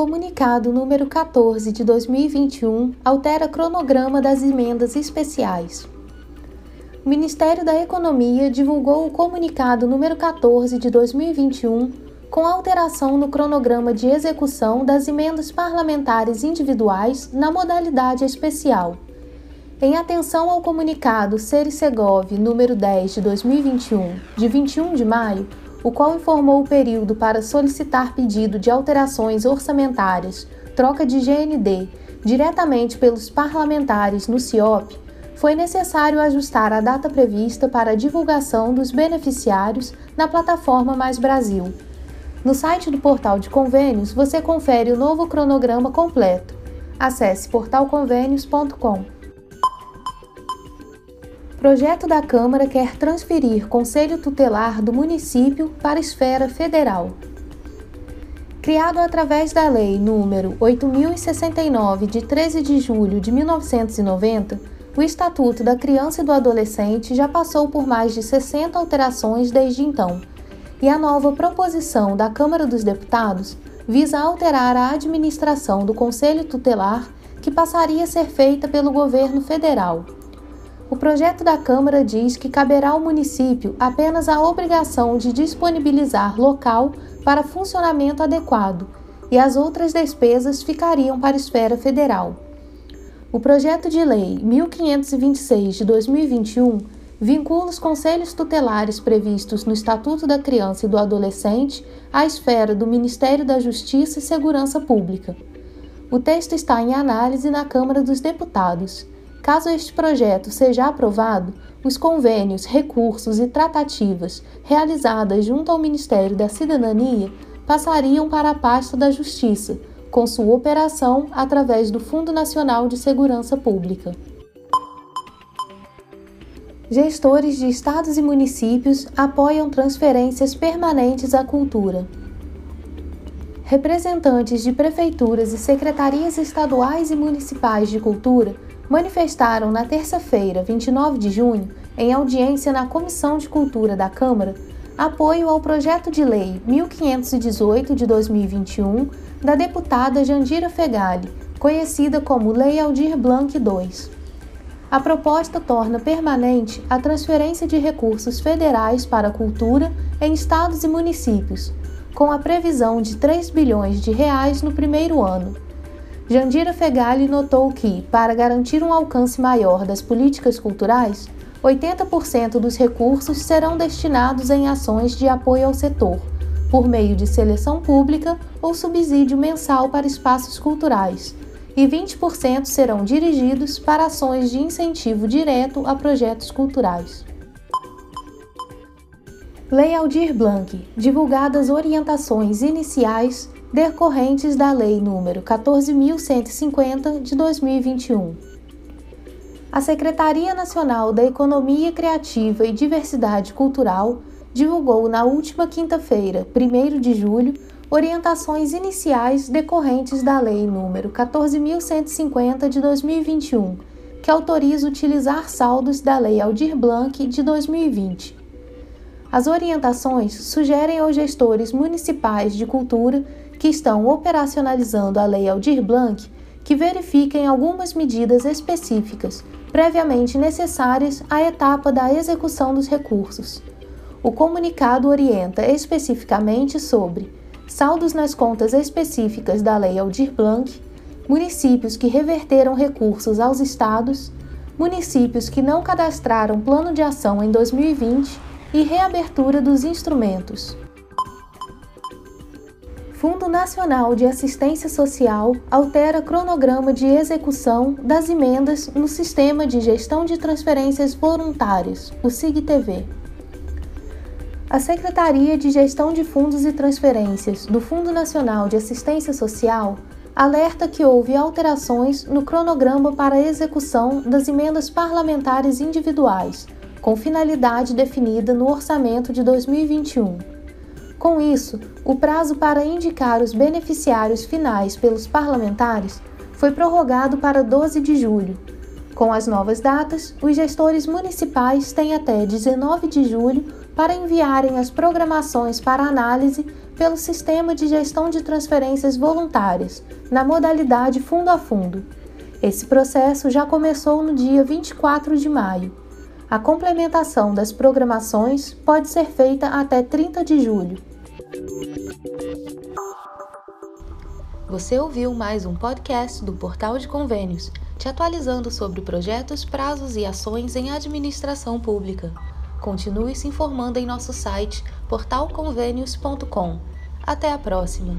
Comunicado número 14 de 2021 altera cronograma das emendas especiais. O Ministério da Economia divulgou o comunicado número 14 de 2021 com alteração no cronograma de execução das emendas parlamentares individuais na modalidade especial. Em atenção ao comunicado Sericegov número 10 de 2021, de 21 de maio, o qual informou o período para solicitar pedido de alterações orçamentárias, troca de GND, diretamente pelos parlamentares no CIOP, foi necessário ajustar a data prevista para a divulgação dos beneficiários na plataforma Mais Brasil. No site do portal de convênios você confere o novo cronograma completo. Acesse portalconvênios.com. Projeto da Câmara quer transferir Conselho Tutelar do município para a esfera federal. Criado através da Lei número 8069 de 13 de julho de 1990, o Estatuto da Criança e do Adolescente já passou por mais de 60 alterações desde então, e a nova proposição da Câmara dos Deputados visa alterar a administração do Conselho Tutelar, que passaria a ser feita pelo governo federal. O projeto da Câmara diz que caberá ao município apenas a obrigação de disponibilizar local para funcionamento adequado e as outras despesas ficariam para a esfera federal. O projeto de lei 1526 de 2021 vincula os conselhos tutelares previstos no Estatuto da Criança e do Adolescente à esfera do Ministério da Justiça e Segurança Pública. O texto está em análise na Câmara dos Deputados. Caso este projeto seja aprovado, os convênios, recursos e tratativas realizadas junto ao Ministério da Cidadania passariam para a pasta da Justiça, com sua operação através do Fundo Nacional de Segurança Pública. Gestores de estados e municípios apoiam transferências permanentes à cultura. Representantes de prefeituras e secretarias estaduais e municipais de cultura manifestaram na terça-feira, 29 de junho, em audiência na Comissão de Cultura da Câmara, apoio ao projeto de lei 1518 de 2021 da deputada Jandira Fegali, conhecida como Lei Aldir Blanc II. A proposta torna permanente a transferência de recursos federais para a cultura em estados e municípios, com a previsão de 3 bilhões de reais no primeiro ano Jandira Fegali notou que, para garantir um alcance maior das políticas culturais, 80% dos recursos serão destinados em ações de apoio ao setor, por meio de seleção pública ou subsídio mensal para espaços culturais, e 20% serão dirigidos para ações de incentivo direto a projetos culturais. Lei Aldir Blanc divulgadas orientações iniciais decorrentes da Lei nº 14.150 de 2021. A Secretaria Nacional da Economia Criativa e Diversidade Cultural divulgou na última quinta-feira, 1 de julho, orientações iniciais decorrentes da Lei nº 14.150 de 2021, que autoriza utilizar saldos da Lei Aldir Blanc de 2020. As orientações sugerem aos gestores municipais de cultura que estão operacionalizando a Lei Aldir Blanc que verifiquem algumas medidas específicas previamente necessárias à etapa da execução dos recursos. O comunicado orienta especificamente sobre saldos nas contas específicas da Lei Aldir Blanc, municípios que reverteram recursos aos estados, municípios que não cadastraram plano de ação em 2020 e reabertura dos instrumentos. Fundo Nacional de Assistência Social altera cronograma de execução das emendas no Sistema de Gestão de Transferências Voluntárias, o SIG-TV. A Secretaria de Gestão de Fundos e Transferências do Fundo Nacional de Assistência Social alerta que houve alterações no cronograma para a execução das emendas parlamentares individuais, com finalidade definida no orçamento de 2021. Com isso, o prazo para indicar os beneficiários finais pelos parlamentares foi prorrogado para 12 de julho. Com as novas datas, os gestores municipais têm até 19 de julho para enviarem as programações para análise pelo Sistema de Gestão de Transferências Voluntárias, na modalidade fundo a fundo. Esse processo já começou no dia 24 de maio. A complementação das programações pode ser feita até 30 de julho. Você ouviu mais um podcast do Portal de Convênios, te atualizando sobre projetos, prazos e ações em administração pública. Continue se informando em nosso site portalconvênios.com. Até a próxima!